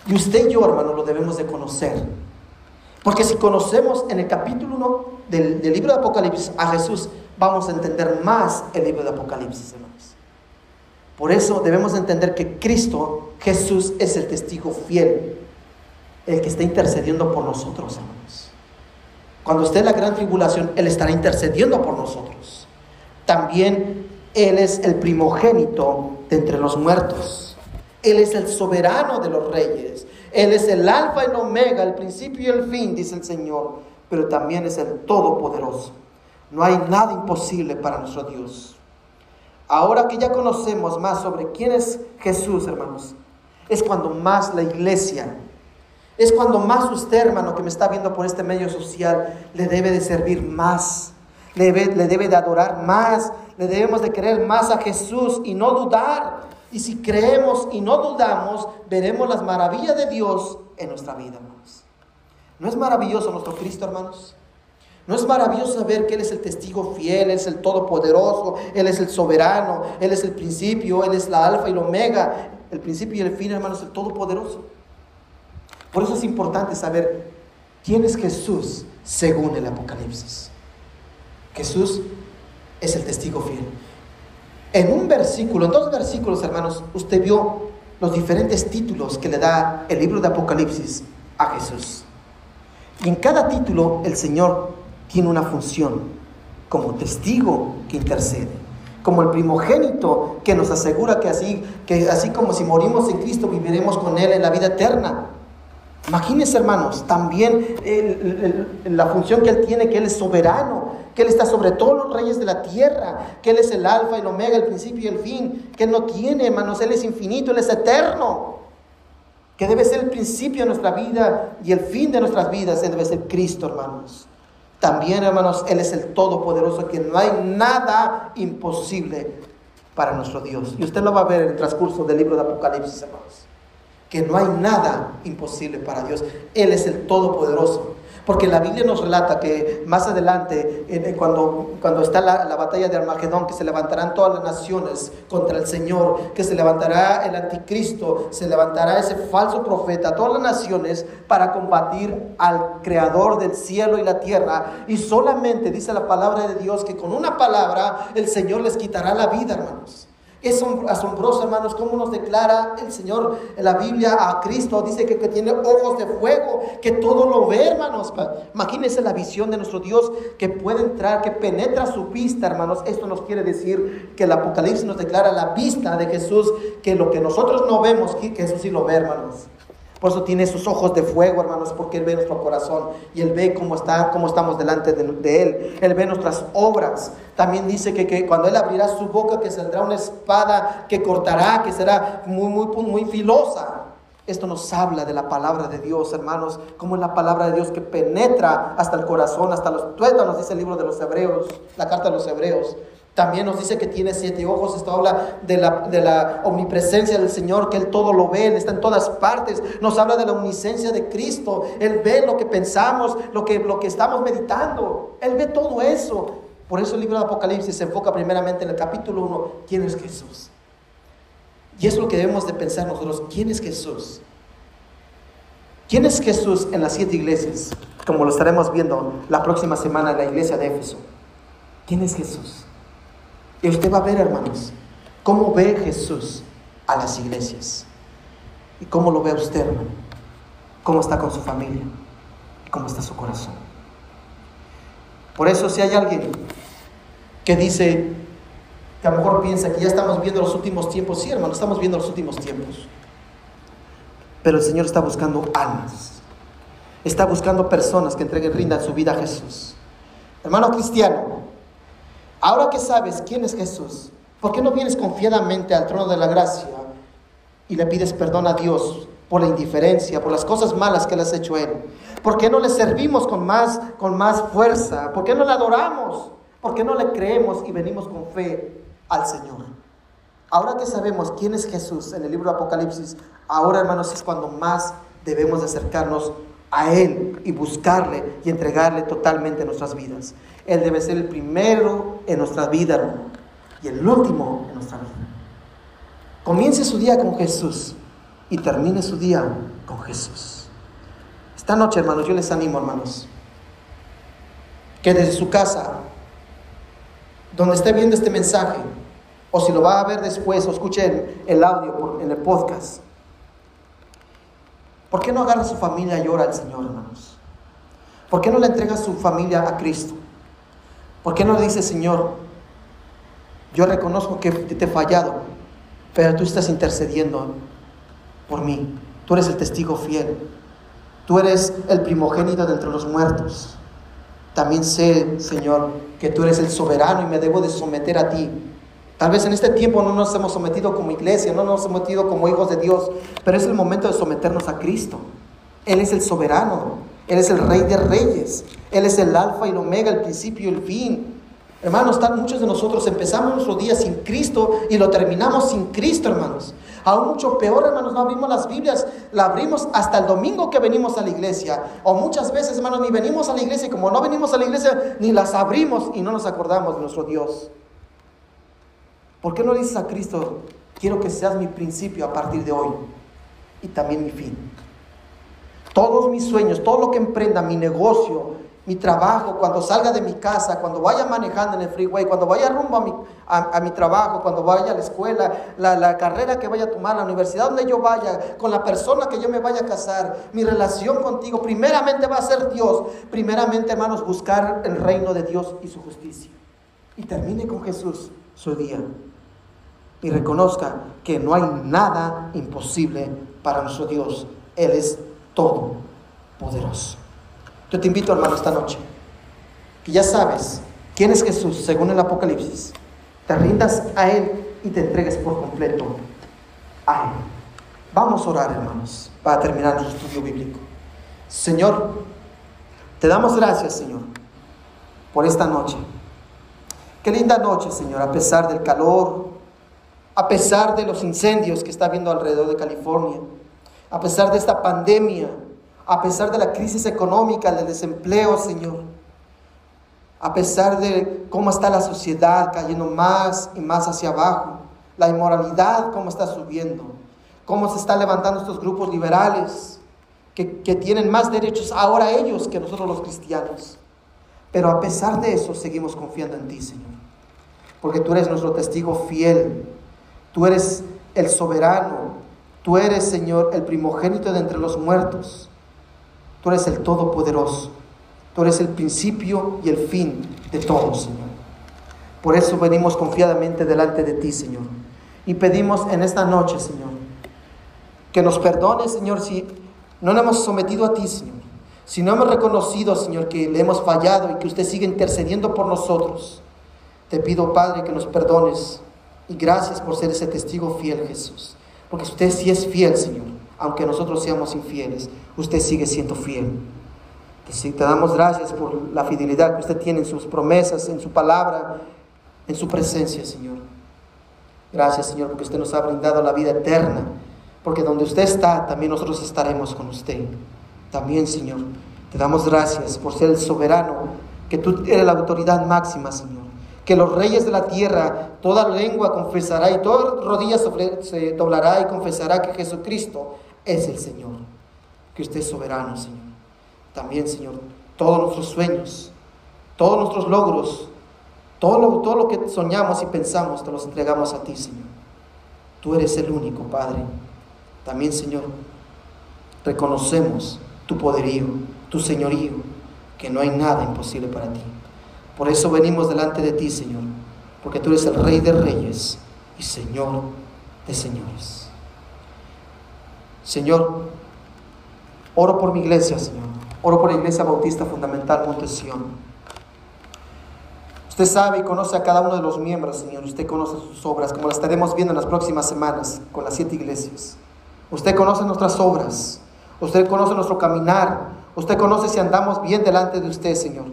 Y usted y yo, hermano, lo debemos de conocer. Porque si conocemos en el capítulo 1 del, del, libro de Apocalipsis a Jesús, vamos a entender más el libro de Apocalipsis, hermanos. Por eso debemos entender que Cristo, Jesús, es el testigo fiel, el que está intercediendo por nosotros, hermanos. Cuando esté en la gran tribulación, Él estará intercediendo por nosotros. También Él es el primogénito de entre los muertos. Él es el soberano de los reyes. Él es el alfa y el omega, el principio y el fin, dice el Señor. Pero también es el todopoderoso. No hay nada imposible para nuestro Dios. Ahora que ya conocemos más sobre quién es Jesús, hermanos, es cuando más la iglesia, es cuando más usted, hermano, que me está viendo por este medio social, le debe de servir más, le debe, de adorar más, le debemos de querer más a Jesús y no dudar. Y si creemos y no dudamos, veremos las maravillas de Dios en nuestra vida, hermanos. ¿No es maravilloso nuestro Cristo, hermanos? ¿No es maravilloso saber que Él es el testigo fiel, Él es el todopoderoso, Él es el soberano, Él es el principio, Él es la alfa y la omega, el principio y el fin, hermanos, el todopoderoso? Por eso es importante saber quién es Jesús según el Apocalipsis. Jesús es el testigo fiel. En un versículo, en dos versículos, hermanos, usted vio los diferentes títulos que le da el libro de Apocalipsis a Jesús. Y en cada título el Señor tiene una función, como testigo que intercede, como el primogénito que nos asegura que así, que así como si morimos en Cristo viviremos con Él en la vida eterna. Imagínense, hermanos, también la función que Él tiene, que Él es soberano, que Él está sobre todos los reyes de la tierra, que Él es el alfa y el omega, el principio y el fin, que Él no tiene, hermanos, Él es infinito, Él es eterno, que debe ser el principio de nuestra vida y el fin de nuestras vidas, Él debe ser Cristo, hermanos. También, hermanos, Él es el Todopoderoso, que no hay nada imposible para nuestro Dios. Y usted lo va a ver en el transcurso del libro de Apocalipsis, hermanos. Que no hay nada imposible para Dios. Él es el Todopoderoso. Porque la Biblia nos relata que más adelante, cuando, cuando está la, la, batalla de Armagedón, que se levantarán todas las naciones contra el Señor, que se levantará el anticristo, se levantará ese falso profeta, todas las naciones para combatir al creador del cielo y la tierra. Y solamente dice la palabra de Dios que con una palabra el Señor les quitará la vida, hermanos. Es asombroso, hermanos, cómo nos declara el Señor en la Biblia a Cristo. Dice que, que, tiene ojos de fuego, que todo lo ve, hermanos. Imagínense la visión de nuestro Dios que puede entrar, que penetra su vista, hermanos. Esto nos quiere decir que el Apocalipsis nos declara la vista de Jesús, que lo que nosotros no vemos, que Jesús sí lo ve, hermanos. Por eso tiene sus ojos de fuego, hermanos, porque Él ve nuestro corazón y Él ve cómo, está, cómo estamos delante de, Él. Él ve nuestras obras. También dice que, que, cuando Él abrirá su boca, que saldrá una espada que cortará, que será muy, muy, muy filosa. Esto nos habla de la palabra de Dios, hermanos, como es la palabra de Dios que penetra hasta el corazón, hasta los tuétanos, dice el libro de los Hebreos, la carta de los Hebreos. También nos dice que tiene siete ojos. Esto habla de la, omnipresencia del Señor, que Él todo lo ve, Él está en todas partes. Nos habla de la omnisciencia de Cristo. Él ve lo que pensamos, lo que, lo que estamos meditando. Él ve todo eso. Por eso el libro de Apocalipsis se enfoca primeramente en el capítulo 1. ¿Quién es Jesús? Y es lo que debemos de pensar nosotros. ¿Quién es Jesús? ¿Quién es Jesús en las siete iglesias? Como lo estaremos viendo la próxima semana en la iglesia de Éfeso. ¿Quién es Jesús? Y usted va a ver, hermanos, cómo ve Jesús a las iglesias. ¿Y cómo lo ve usted, hermano? ¿Cómo está con su familia? ¿Cómo está su corazón? Por eso si hay alguien que dice, que a lo mejor piensa que ya estamos viendo los últimos tiempos, sí, hermano, estamos viendo los últimos tiempos. Pero el Señor está buscando almas. Está buscando personas que entreguen, rindan su vida a Jesús. Hermano cristiano, ahora que sabes quién es Jesús, ¿por qué no vienes confiadamente al trono de la gracia y le pides perdón a Dios por la indiferencia, por las cosas malas que le has hecho a Él? ¿Por qué no le servimos con más, con más fuerza? ¿Por qué no le adoramos? ¿Por qué no le creemos y venimos con fe al Señor? Ahora que sabemos quién es Jesús en el libro de Apocalipsis, ahora hermanos es cuando más debemos de acercarnos a Él y buscarle y entregarle totalmente nuestras vidas. Él debe ser el primero en nuestra vida, y el último en nuestra vida. Comience su día con Jesús y termine su día con Jesús. Esta noche, hermanos, yo les animo, hermanos, que desde su casa, donde esté viendo este mensaje, o si lo va a ver después, o escuche el, audio en el podcast, ¿por qué no agarra a su familia y llora al Señor, hermanos? ¿Por qué no le entrega su familia a Cristo? ¿Por qué no le dice, Señor, yo reconozco que te he fallado, pero tú estás intercediendo por mí. Tú eres el testigo fiel. Tú eres el primogénito de entre los muertos. También sé, Señor, que tú eres el soberano y me debo de someter a ti. Tal vez en este tiempo no nos hemos sometido como iglesia, no nos hemos sometido como hijos de Dios, pero es el momento de someternos a Cristo. Él es el soberano, Él es el rey de reyes, Él es el alfa y el omega, el principio y el fin. Hermanos, muchos de nosotros empezamos nuestro día sin Cristo y lo terminamos sin Cristo, hermanos. Aún mucho peor, hermanos, no abrimos las Biblias, la abrimos hasta el domingo que venimos a la iglesia. O muchas veces, hermanos, ni venimos a la iglesia y como no venimos a la iglesia, ni las abrimos y no nos acordamos de nuestro Dios. ¿Por qué no le dices a Cristo, quiero que seas mi principio a partir de hoy y también mi fin? Todos mis sueños, todo lo que emprenda, mi negocio, mi trabajo, cuando salga de mi casa, cuando vaya manejando en el freeway, cuando vaya rumbo a mi, a, mi trabajo, cuando vaya a la escuela, la, la, carrera que vaya a tomar, la universidad donde yo vaya, con la persona que yo me vaya a casar, mi relación contigo, primeramente va a ser Dios. Primeramente, hermanos, buscar el reino de Dios y su justicia. Y termine con Jesús su día. Y reconozca que no hay nada imposible para nuestro Dios. Él es todo poderoso. Yo te invito, hermano, esta noche, que ya sabes quién es Jesús según el Apocalipsis, te rindas a Él y te entregues por completo a Él. Vamos a orar, hermanos, para terminar nuestro estudio bíblico. Señor, te damos gracias, Señor, por esta noche. Qué linda noche, Señor, a pesar del calor, a pesar de los incendios que está habiendo alrededor de California, a pesar de esta pandemia a pesar de la crisis económica, del desempleo, Señor, a pesar de cómo está la sociedad cayendo más y más hacia abajo, la inmoralidad cómo está subiendo, cómo se están levantando estos grupos liberales que, que tienen más derechos ahora ellos que nosotros los cristianos. Pero a pesar de eso seguimos confiando en ti, Señor, porque tú eres nuestro testigo fiel, tú eres el soberano, tú eres, Señor, el primogénito de entre los muertos. Tú eres el Todopoderoso. Tú eres el principio y el fin de todo, Señor. Por eso venimos confiadamente delante de ti, Señor. Y pedimos en esta noche, Señor, que nos perdones, Señor, si no nos hemos sometido a ti, Señor. Si no hemos reconocido, Señor, que le hemos fallado y que usted sigue intercediendo por nosotros. Te pido, Padre, que nos perdones. Y gracias por ser ese testigo fiel, Jesús. Porque usted sí es fiel, Señor aunque nosotros seamos infieles, usted sigue siendo fiel. Te, damos gracias por la fidelidad que usted tiene en sus promesas, en su palabra, en su presencia, Señor. Gracias, Señor, porque usted nos ha brindado la vida eterna. Porque donde usted está, también nosotros estaremos con usted. También, Señor, te damos gracias por ser el soberano, que tú eres la autoridad máxima, Señor. Que los reyes de la tierra, toda lengua confesará y toda rodilla se doblará y confesará que Jesucristo es el Señor, que usted es soberano, Señor. También, Señor, todos nuestros sueños, todos nuestros logros, todo lo, todo lo que soñamos y pensamos, te los entregamos a ti, Señor. Tú eres el único, Padre. También, Señor, reconocemos tu poderío, tu señorío, que no hay nada imposible para ti. Por eso venimos delante de ti, Señor, porque tú eres el Rey de Reyes y Señor de Señores. Señor, oro por mi iglesia, Señor. Oro por la Iglesia Bautista Fundamental Montesión. Usted sabe y conoce a cada uno de los miembros, Señor. Usted conoce sus obras, como las estaremos viendo en las próximas semanas con las siete iglesias. Usted conoce nuestras obras. Usted conoce nuestro caminar. Usted conoce si andamos bien delante de usted, Señor.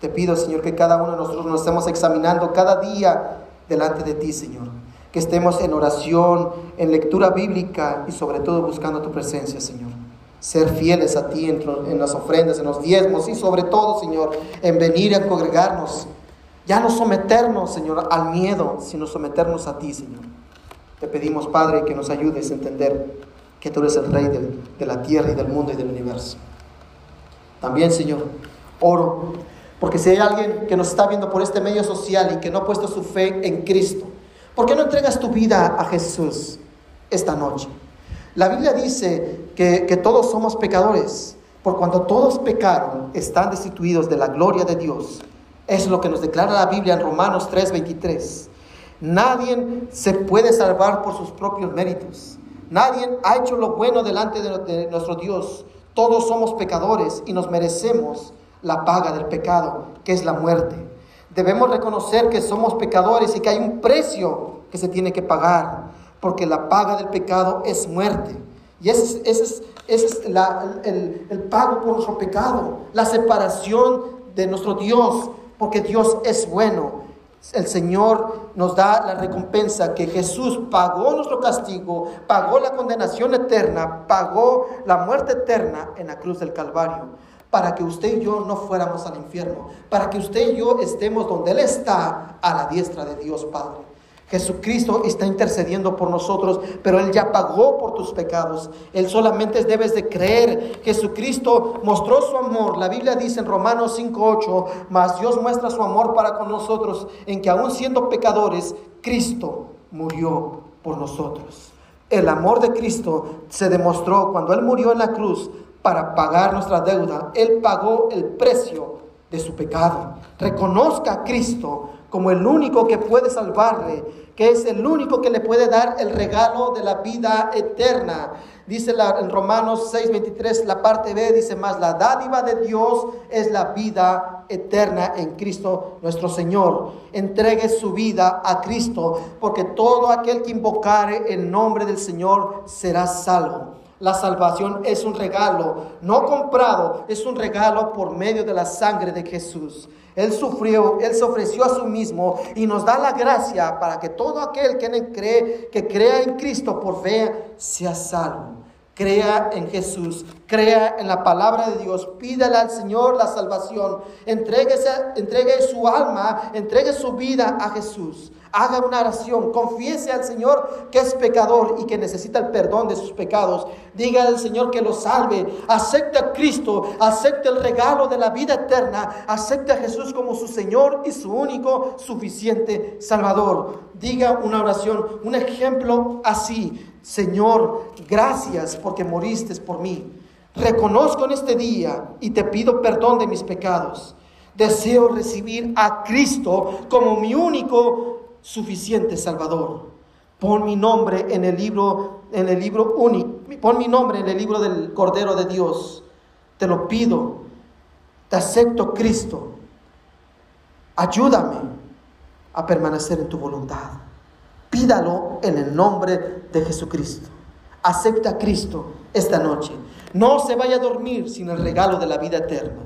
Te pido, Señor, que cada uno de nosotros nos estemos examinando cada día delante de ti, Señor. Que estemos en oración, en lectura bíblica y sobre todo buscando tu presencia, Señor. Ser fieles a ti en, las ofrendas, en los diezmos y sobre todo, Señor, en venir a congregarnos. Ya no someternos, Señor, al miedo, sino someternos a ti, Señor. Te pedimos, Padre, que nos ayudes a entender que tú eres el Rey de, de la tierra y del mundo y del universo. También, Señor, oro porque si hay alguien que nos está viendo por este medio social y que no ha puesto su fe en Cristo, ¿por qué no entregas tu vida a Jesús esta noche? La Biblia dice que, todos somos pecadores, por cuando todos pecaron, están destituidos de la gloria de Dios. Es lo que nos declara la Biblia en Romanos 3:23. Nadie se puede salvar por sus propios méritos. Nadie ha hecho lo bueno delante de, de nuestro Dios. Todos somos pecadores y nos merecemos la paga del pecado, que es la muerte. Debemos reconocer que somos pecadores y que hay un precio que se tiene que pagar, porque la paga del pecado es muerte. Y ese es, es, el, el pago por nuestro pecado, la separación de nuestro Dios, porque Dios es bueno. El Señor nos da la recompensa que Jesús pagó nuestro castigo, pagó la condenación eterna, pagó la muerte eterna en la cruz del Calvario para que usted y yo no fuéramos al infierno, para que usted y yo estemos donde Él está, a la diestra de Dios Padre. Jesucristo está intercediendo por nosotros, pero Él ya pagó por tus pecados. Él solamente debes de creer. Jesucristo mostró su amor. La Biblia dice en Romanos 5.8, mas Dios muestra su amor para con nosotros en que aún siendo pecadores, Cristo murió por nosotros. El amor de Cristo se demostró cuando Él murió en la cruz para pagar nuestra deuda. Él pagó el precio de su pecado. Reconozca a Cristo como el único que puede salvarle, que es el único que le puede dar el regalo de la vida eterna. Dice en Romanos 6:23, la parte B, dice más, la dádiva de Dios es la vida eterna en Cristo nuestro Señor. Entregue su vida a Cristo, porque todo aquel que invocare el nombre del Señor será salvo. La salvación es un regalo, no comprado, es un regalo por medio de la sangre de Jesús. Él sufrió, Él se ofreció a sí mismo y nos da la gracia para que todo aquel que cree, que crea en Cristo por fe, sea salvo. Crea en Jesús, crea en la palabra de Dios, pídale al Señor la salvación, entregue su alma, entregue su vida a Jesús haga una oración, confiese al Señor que es pecador y que necesita el perdón de sus pecados. Diga al Señor que lo salve, acepte a Cristo, acepte el regalo de la vida eterna, acepte a Jesús como su Señor y su único suficiente Salvador. Diga una oración, un ejemplo así. Señor, gracias porque moriste por mí. Reconozco en este día y te pido perdón de mis pecados. Deseo recibir a Cristo como mi único suficiente Salvador. Pon mi nombre en el libro, en el libro único, pon mi nombre en el libro del Cordero de Dios. Te lo pido. Te acepto, Cristo. Ayúdame a permanecer en tu voluntad. Pídalo en el nombre de Jesucristo. Acepta a Cristo esta noche. No se vaya a dormir sin el regalo de la vida eterna.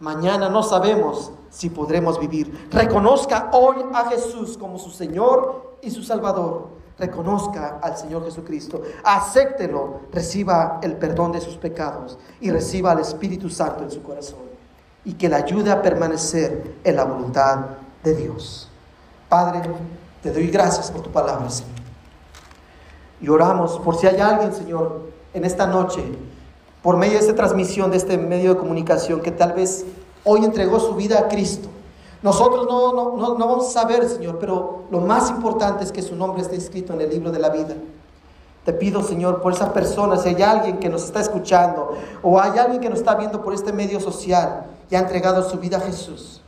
Mañana no sabemos si podremos vivir. Reconozca hoy a Jesús como su Señor y su Salvador. Reconozca al Señor Jesucristo. Acéptelo. Reciba el perdón de sus pecados y reciba al Espíritu Santo en su corazón. Y que le ayude a permanecer en la voluntad de Dios. Padre, te doy gracias por tu palabra, Señor. Y oramos por si hay alguien, Señor, en esta noche, por medio de esta transmisión, de este medio de comunicación, que tal vez hoy entregó su vida a Cristo. Nosotros no, no, no, no vamos a saber, Señor, pero lo más importante es que su nombre esté escrito en el libro de la vida. Te pido, Señor, por esa persona, si hay alguien que nos está escuchando o hay alguien que nos está viendo por este medio social y ha entregado su vida a Jesús.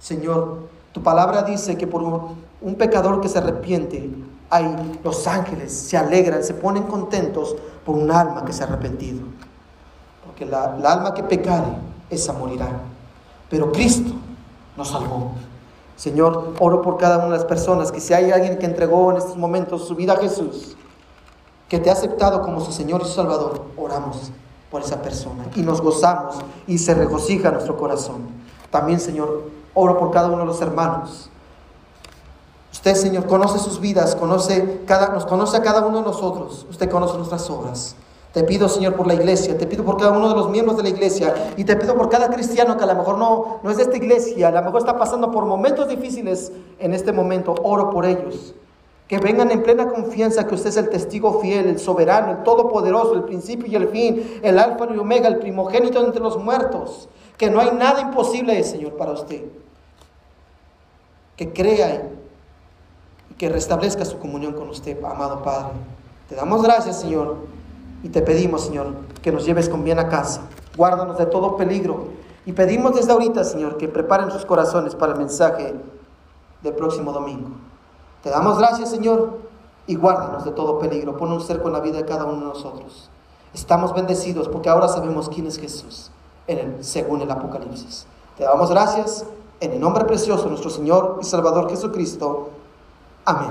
Señor, tu palabra dice que por un, pecador que se arrepiente, hay los ángeles se alegran, se ponen contentos por un alma que se ha arrepentido. Porque la, alma que pecare, esa morirá. Pero Cristo nos salvó. Señor, oro por cada una de las personas, que si hay alguien que entregó en estos momentos su vida a Jesús, que te ha aceptado como su Señor y su Salvador, oramos por esa persona y nos gozamos y se regocija nuestro corazón. También, Señor, oro por cada uno de los hermanos. Usted, Señor, conoce sus vidas, conoce cada, nos conoce a cada uno de nosotros. Usted conoce nuestras obras. Te pido, Señor, por la iglesia, te pido por cada uno de los miembros de la iglesia y te pido por cada cristiano que a lo mejor no, no es de esta iglesia, a lo mejor está pasando por momentos difíciles en este momento. Oro por ellos que vengan en plena confianza que usted es el testigo fiel, el soberano, el todopoderoso, el principio y el fin, el alfa y omega, el primogénito entre los muertos, que no hay nada imposible, Señor, para usted. Que crea y que restablezca su comunión con usted, amado Padre. Te damos gracias, Señor, y te pedimos, Señor, que nos lleves con bien a casa. Guárdanos de todo peligro. Y pedimos desde ahorita, Señor, que preparen sus corazones para el mensaje del próximo domingo. Te damos gracias, Señor, y guárdanos de todo peligro. Pon un cerco en la vida de cada uno de nosotros. Estamos bendecidos porque ahora sabemos quién es Jesús, en el, según el Apocalipsis. Te damos gracias en el nombre precioso de nuestro Señor y Salvador Jesucristo. Amén.